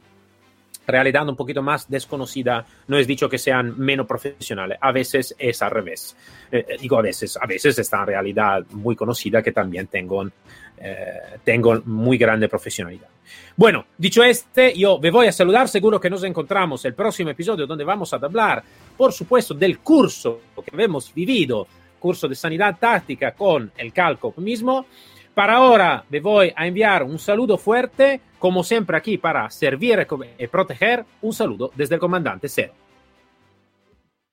Speaker 1: realidad un poquito más desconocida, no es dicho que sean menos profesionales, a veces es al revés. Eh, digo a veces, a veces está en realidad muy conocida que también tengo, eh, tengo muy grande profesionalidad. Bueno, dicho este, yo me voy a saludar, seguro que nos encontramos el próximo episodio donde vamos a hablar, por supuesto, del curso que hemos vivido, curso de sanidad táctica con el Calco mismo. Para ahora me voy a enviar un saludo fuerte, como siempre aquí para servir y proteger. Un saludo desde el comandante Cero.